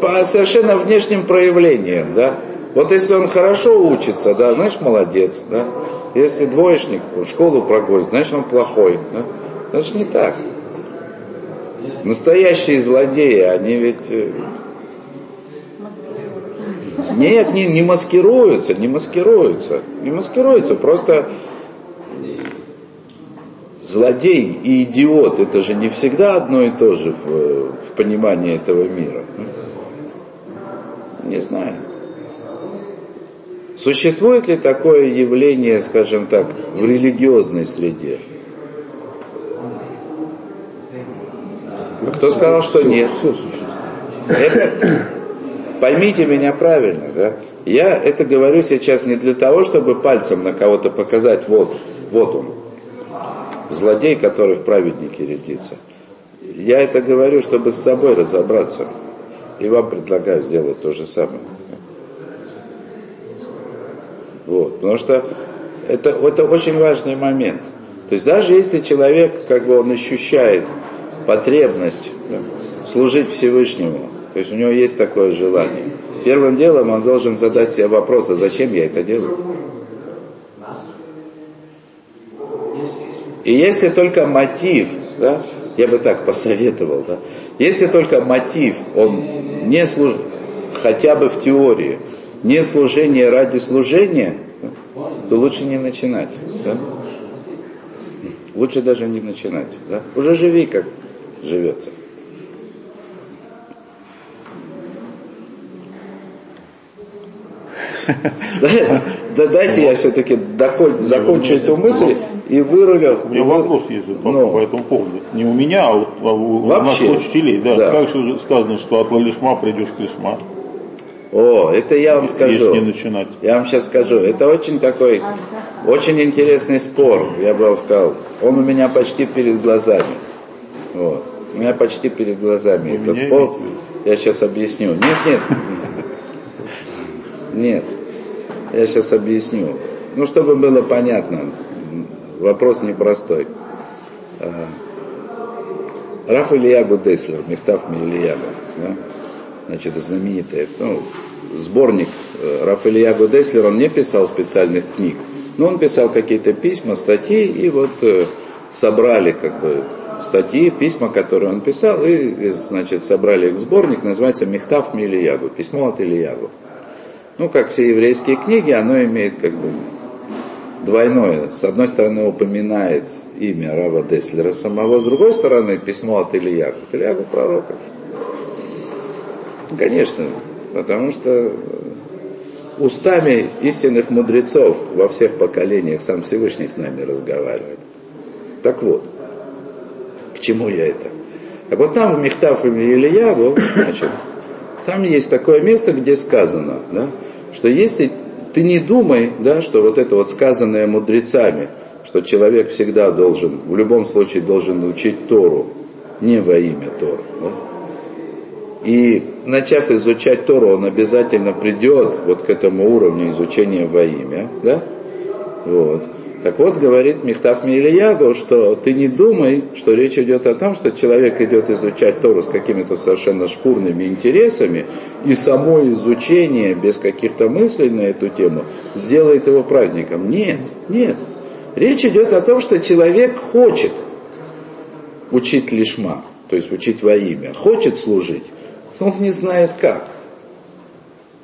по совершенно внешним проявлениям, да. Вот если он хорошо учится, да, значит молодец, да. Если двоечник в школу прогонит, значит он плохой, да. Значит не так. Настоящие злодеи, они ведь э, нет, не, не маскируются, не маскируются, не маскируются, просто злодей и идиот, это же не всегда одно и то же в, в понимании этого мира. Не знаю. Существует ли такое явление, скажем так, в религиозной среде? А кто сказал, что нет? Это, поймите меня правильно, да? Я это говорю сейчас не для того, чтобы пальцем на кого-то показать, вот, вот он, злодей, который в праведнике рядится. Я это говорю, чтобы с собой разобраться. И вам предлагаю сделать то же самое. Вот, потому что это, это очень важный момент. То есть даже если человек, как бы он ощущает потребность да, служить Всевышнему, то есть у него есть такое желание, первым делом он должен задать себе вопрос, а зачем я это делаю? И если только мотив, да, я бы так посоветовал, да, если только мотив, он не служит, хотя бы в теории, не служение ради служения, то лучше не начинать. Да? Лучше даже не начинать. Да? Уже живи, как живется. Да дайте я все-таки закончу эту мысль и вырулю. У меня вопрос есть по, ну, по этому поводу. Не у меня, а у, вообще, наших учителей. Да. Как же сказано, что от лишма придешь к лишма? О, это я вам скажу. не начинать. Я вам сейчас скажу. Это очень такой, очень интересный спор, я бы вам сказал. Он у меня почти перед глазами. Вот. У меня почти перед глазами у этот спор. Я сейчас объясню. Нет, нет. Нет. Я сейчас объясню. Ну, чтобы было понятно. Вопрос непростой. А, Раф Ильягу Деслер, Мехтав Ильягу, да? значит, знаменитый, ну, сборник э, Раф Ильягу Деслер, он не писал специальных книг, но он писал какие-то письма, статьи, и вот э, собрали как бы статьи, письма, которые он писал, и, значит, собрали их в сборник, называется Мехтав Ильягу, письмо от Ильягу. Ну, как все еврейские книги, оно имеет как бы двойное. С одной стороны, упоминает имя Рава Деслера самого, с другой стороны, письмо от Ильяку. От Ильяку пророка. Конечно, потому что устами истинных мудрецов во всех поколениях сам Всевышний с нами разговаривает. Так вот, к чему я это? Так вот там в Мехтав и Ильягу, значит, там есть такое место, где сказано, да, что если ты не думай, да, что вот это вот сказанное мудрецами, что человек всегда должен, в любом случае должен учить Тору, не во имя Торы. Да? И начав изучать Тору, он обязательно придет вот к этому уровню изучения во имя. Да? Вот. Так вот, говорит Михтав Милиягу, что ты не думай, что речь идет о том, что человек идет изучать Тору с какими-то совершенно шкурными интересами, и само изучение без каких-то мыслей на эту тему сделает его праведником. Нет, нет. Речь идет о том, что человек хочет учить лишма, то есть учить во имя, хочет служить, но он не знает как.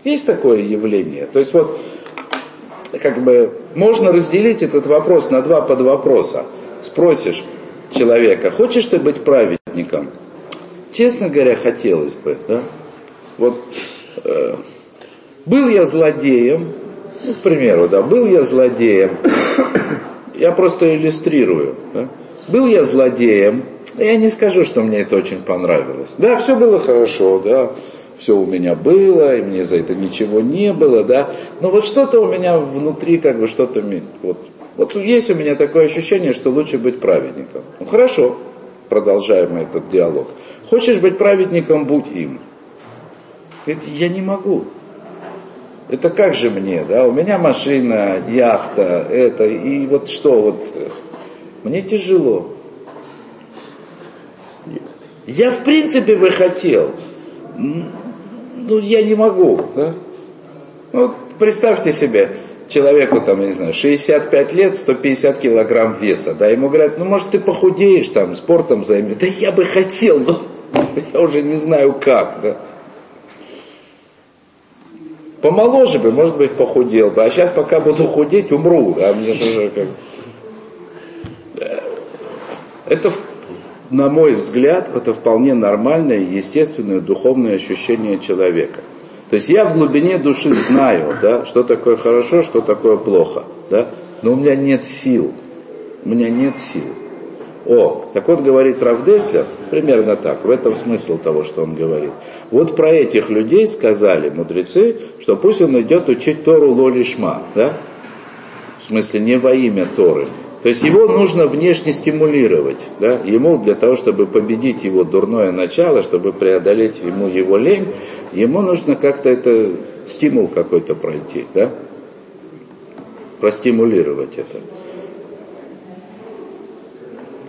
Есть такое явление. То есть вот как бы можно разделить этот вопрос на два подвопроса. Спросишь человека, хочешь ты быть праведником? Честно говоря, хотелось бы. Да? Вот э, был я злодеем, ну, к примеру, да, был я злодеем, я просто иллюстрирую. Да? Был я злодеем, я не скажу, что мне это очень понравилось. Да, все было хорошо, да, все у меня было, и мне за это ничего не было, да. Но вот что-то у меня внутри, как бы что-то, вот, вот есть у меня такое ощущение, что лучше быть праведником. Ну хорошо, продолжаем этот диалог. Хочешь быть праведником, будь им. Это я не могу. Это как же мне, да? У меня машина, яхта, это, и вот что, вот, мне тяжело. Я в принципе бы хотел, ну, я не могу, да? Ну, представьте себе, человеку там, не знаю, 65 лет, 150 килограмм веса, да, ему говорят, ну, может, ты похудеешь там, спортом займешь, да я бы хотел, но я уже не знаю как, да. Помоложе бы, может быть, похудел бы, а сейчас пока буду худеть, умру, да, мне же уже как... Это на мой взгляд, это вполне нормальное, естественное духовное ощущение человека. То есть я в глубине души знаю, да, что такое хорошо, что такое плохо, да, но у меня нет сил. У меня нет сил. О, так вот говорит Равдеслер, примерно так, в этом смысл того, что он говорит. Вот про этих людей сказали мудрецы, что пусть он идет учить Тору Лолишма, да? В смысле, не во имя Торы, то есть его нужно внешне стимулировать. Да? Ему для того, чтобы победить его дурное начало, чтобы преодолеть ему его лень, ему нужно как-то это, стимул какой-то пройти. Да? Простимулировать это.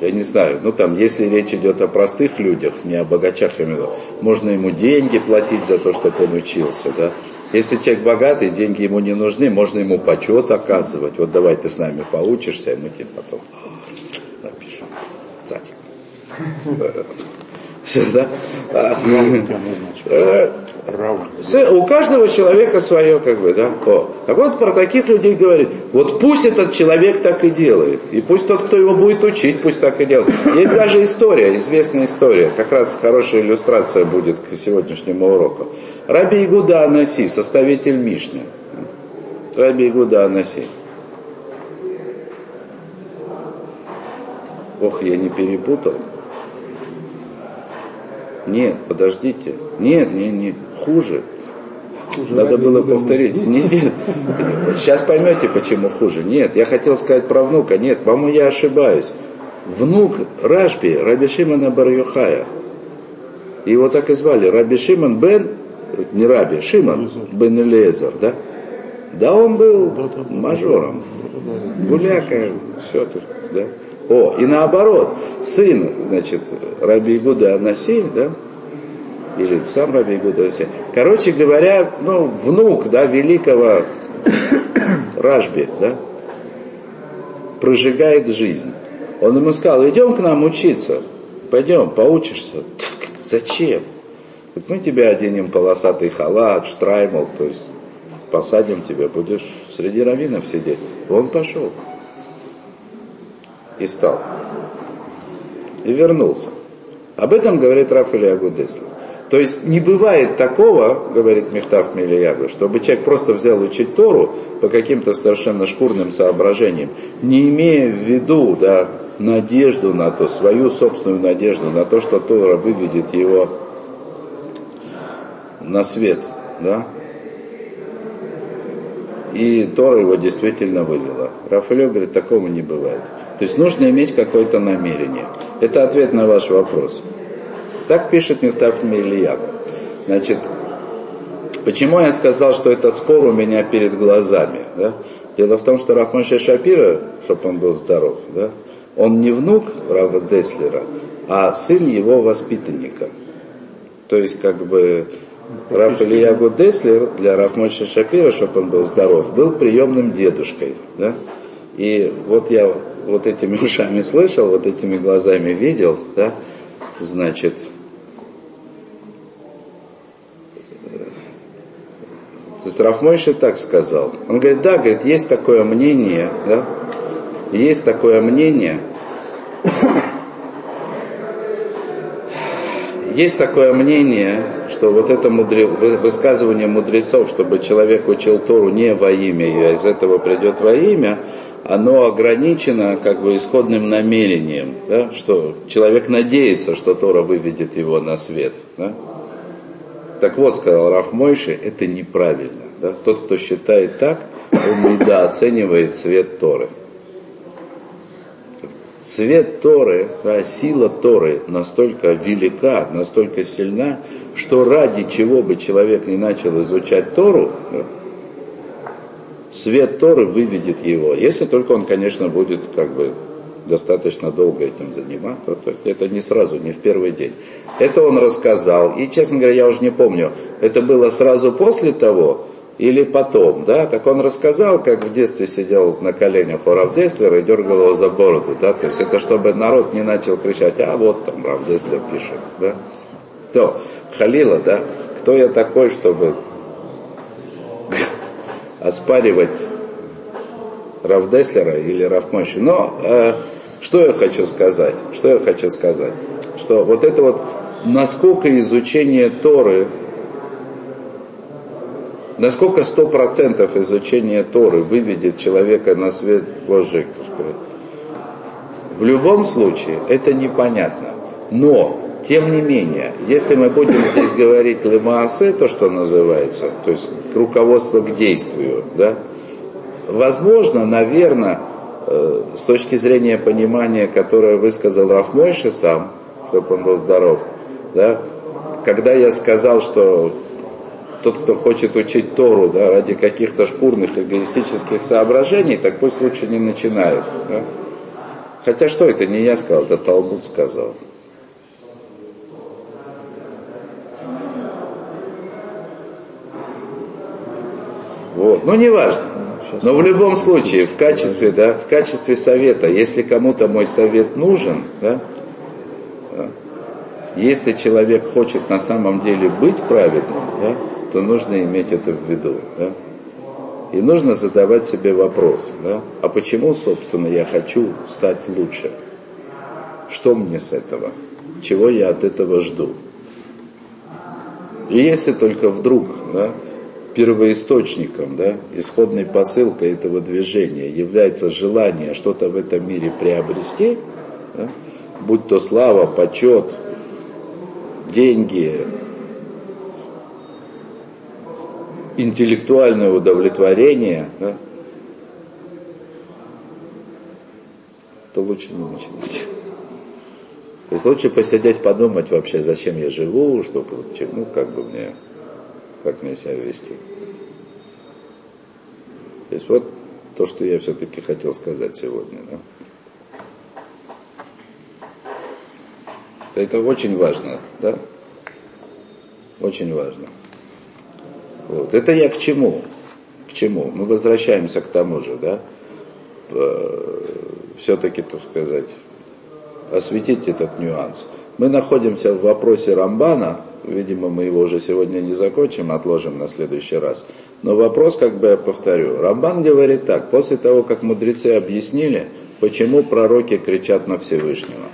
я не знаю, ну там, если речь идет о простых людях, не о богачах, я имею в виду, можно ему деньги платить за то, чтобы он учился, да. Если человек богатый, деньги ему не нужны, можно ему почет оказывать. Вот давай ты с нами поучишься, и мы тебе потом напишем. Цатик. Все, да? У каждого человека свое, как бы, да. О. Так вот про таких людей говорит, вот пусть этот человек так и делает, и пусть тот, кто его будет учить, пусть так и делает. Есть даже история, известная история, как раз хорошая иллюстрация будет к сегодняшнему уроку. Раби Игуда Анаси, составитель Мишны. Раби Игуда Анаси. Ох, я не перепутал. Нет, подождите. Нет, нет, нет, хуже. хуже Надо было повторить. Нет, нет. Сейчас поймете, почему хуже. Нет, я хотел сказать про внука. Нет, по-моему, я ошибаюсь. Внук Рашби, Раби Шимона Барюхая. Его так и звали. Раби Шимон бен, не Раби, Шимон бен Лезер, да? Да, он был мажором. Гуляка, все тут, да? О, и наоборот, сын, значит, Раби Игуда Анаси, да, или сам Раби Игуда Анаси, короче говоря, ну, внук, да, великого Рашби, да, прожигает жизнь. Он ему сказал, идем к нам учиться, пойдем, поучишься. Зачем? мы тебя оденем полосатый халат, штраймл, то есть посадим тебя, будешь среди раввинов сидеть. Он пошел и стал. И вернулся. Об этом говорит Раф Ильягу Деслер. То есть не бывает такого, говорит Мехтав Милиягу, чтобы человек просто взял учить Тору по каким-то совершенно шкурным соображениям, не имея в виду да, надежду на то, свою собственную надежду на то, что Тора выведет его на свет. Да? И Тора его действительно вывела. Рафаэль говорит, такого не бывает. То есть нужно иметь какое-то намерение. Это ответ на ваш вопрос. Так пишет Михтаф Мильяк. Значит, почему я сказал, что этот спор у меня перед глазами? Да? Дело в том, что Рафмоша Шапира, чтобы он был здоров, да, он не внук Рава Деслера, а сын его воспитанника. То есть, как бы, Раф Ильягу Деслер для Рафмоша Шапира, чтобы он был здоров, был приемным дедушкой. Да? И вот я вот этими ушами слышал, вот этими глазами видел, да, значит, то есть Рафмойши так сказал. Он говорит, да, говорит, есть такое мнение, да, есть такое мнение, есть такое мнение, что вот это мудре... высказывание мудрецов, чтобы человек учил Тору не во имя, а из этого придет во имя, оно ограничено как бы исходным намерением, да, что человек надеется, что Тора выведет его на свет. Да? Так вот, сказал Раф Мойши, это неправильно. Да? Тот, кто считает так, он недооценивает свет Торы. Свет Торы, да, сила Торы настолько велика, настолько сильна, что ради чего бы человек не начал изучать Тору, да, свет Торы выведет его. Если только он, конечно, будет как бы достаточно долго этим заниматься, то это не сразу, не в первый день. Это он рассказал, и, честно говоря, я уже не помню, это было сразу после того или потом, да, так он рассказал, как в детстве сидел на коленях у Равдеслера и дергал его за бороду, да, то есть это чтобы народ не начал кричать, а вот там Равдеслер пишет, да, то, Халила, да, кто я такой, чтобы оспаривать Равдеслера или Равмоши. Но э, что я хочу сказать? Что я хочу сказать? Что вот это вот насколько изучение Торы, насколько сто процентов изучения Торы выведет человека на свет Божий, в любом случае это непонятно. Но тем не менее, если мы будем здесь говорить лемаасе, то, что называется, то есть руководство к действию, да, возможно, наверное, э, с точки зрения понимания, которое высказал Рафмойши сам, чтобы он был здоров, да, когда я сказал, что тот, кто хочет учить Тору да, ради каких-то шкурных эгоистических соображений, так пусть лучше не начинает. Да? Хотя что это не я сказал, это Талмуд сказал. Вот. Ну, неважно. Но в любом случае, в качестве, да, в качестве совета, если кому-то мой совет нужен, да, да, если человек хочет на самом деле быть праведным, да, то нужно иметь это в виду. Да? И нужно задавать себе вопрос, да, а почему, собственно, я хочу стать лучше? Что мне с этого? Чего я от этого жду? И если только вдруг да, первоисточником, да, исходной посылкой этого движения является желание что-то в этом мире приобрести, да, будь то слава, почет, деньги, интеллектуальное удовлетворение, да, то лучше не начинать. То есть лучше посидеть, подумать вообще, зачем я живу, чтобы, ну, как бы мне как мне себя вести. То есть вот то, что я все-таки хотел сказать сегодня. Да? Это очень важно, да? Очень важно. Вот. Это я к чему? К чему? Мы возвращаемся к тому же, да? Все-таки, так сказать, осветить этот нюанс. Мы находимся в вопросе Рамбана, Видимо, мы его уже сегодня не закончим, отложим на следующий раз. Но вопрос, как бы я повторю. Рамбан говорит так, после того, как мудрецы объяснили, почему пророки кричат на Всевышнего.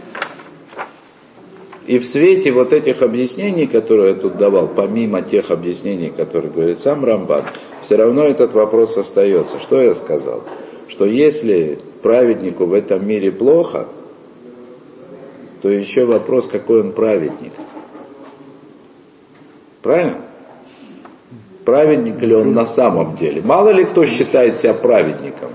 И в свете вот этих объяснений, которые я тут давал, помимо тех объяснений, которые говорит сам Рамбан, все равно этот вопрос остается. Что я сказал? Что если праведнику в этом мире плохо, то еще вопрос, какой он праведник – Правильно? Праведник ли он на самом деле? Мало ли кто считает себя праведником.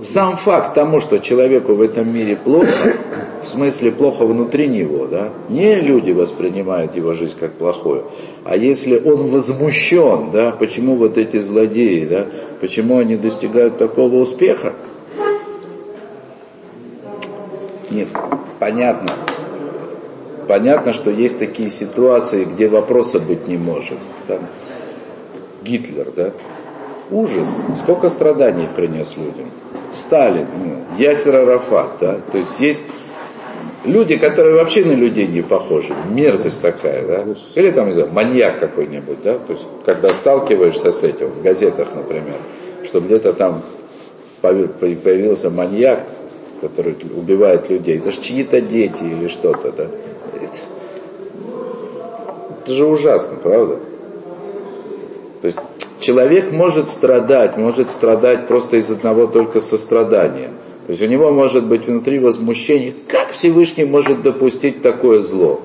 Сам факт тому, что человеку в этом мире плохо, в смысле плохо внутри него, да, не люди воспринимают его жизнь как плохую, а если он возмущен, да, почему вот эти злодеи, да, почему они достигают такого успеха, нет, понятно, понятно, что есть такие ситуации, где вопроса быть не может. Там, Гитлер, да? Ужас. Сколько страданий принес людям. Сталин, ну, Ясер Арафат, да? То есть есть люди, которые вообще на людей не похожи. Мерзость такая, да? Или там, не знаю, маньяк какой-нибудь, да? То есть, когда сталкиваешься с этим, в газетах, например, что где-то там появился маньяк, который убивает людей, даже чьи-то дети или что-то, да? Это же ужасно, правда? То есть человек может страдать, может страдать просто из одного только сострадания. То есть у него может быть внутри возмущение, как Всевышний может допустить такое зло?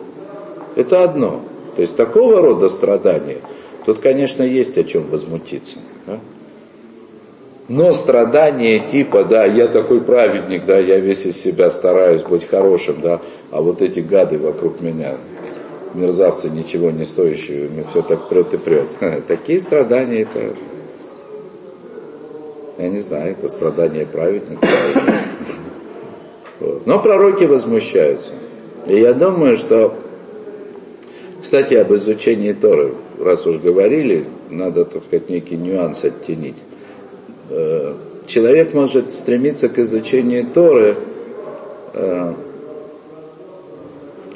Это одно. То есть такого рода страдания, тут, конечно, есть о чем возмутиться. Но страдания типа, да, я такой праведник, да, я весь из себя стараюсь быть хорошим, да, а вот эти гады вокруг меня, мерзавцы ничего не стоящие, мне все так прет и прет. Такие страдания это, я не знаю, это страдания праведника. Но пророки возмущаются. И я думаю, что, кстати, об изучении Торы, раз уж говорили, надо, так сказать, некий нюанс оттенить. Э, человек может стремиться к изучению Торы, э,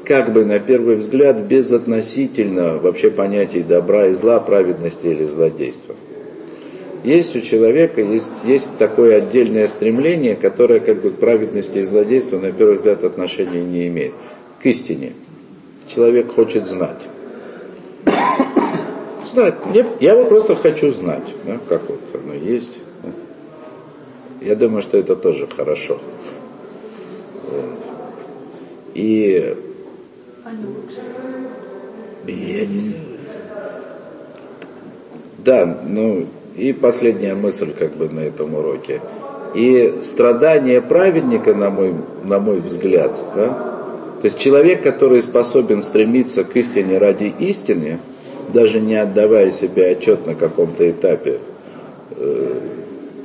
как бы на первый взгляд безотносительно вообще понятий добра и зла, праведности или злодейства. Есть у человека, есть, есть такое отдельное стремление, которое как бы к праведности и злодейству на первый взгляд отношения не имеет. К истине. Человек хочет знать. Знать. Я, я просто хочу знать, да, как вот оно есть. Я думаю, что это тоже хорошо. Вот. И я не. Да, ну и последняя мысль как бы на этом уроке. И страдание праведника, на мой, на мой взгляд, да, то есть человек, который способен стремиться к истине ради истины, даже не отдавая себе отчет на каком-то этапе, э,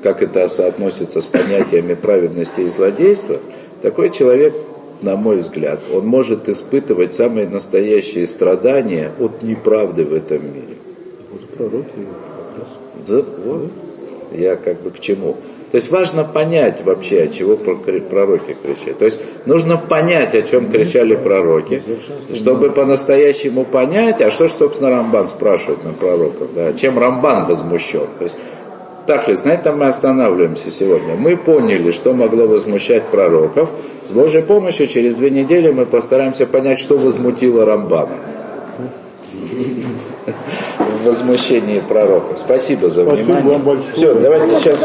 как это соотносится с понятиями праведности и злодейства, такой человек, на мой взгляд, он может испытывать самые настоящие страдания от неправды в этом мире. Вот пророки. Да, вот, я как бы к чему. То есть важно понять вообще, от чего пророки кричат. То есть нужно понять, о чем кричали пророки, чтобы по-настоящему понять, а что ж, собственно, Рамбан спрашивает на пророков, да, чем Рамбан возмущен. То есть так ли, на этом мы останавливаемся сегодня. Мы поняли, что могло возмущать пророков. С Божьей помощью через две недели мы постараемся понять, что возмутило Рамбана в возмущении пророков. Спасибо за Спасибо внимание. Все, давайте сейчас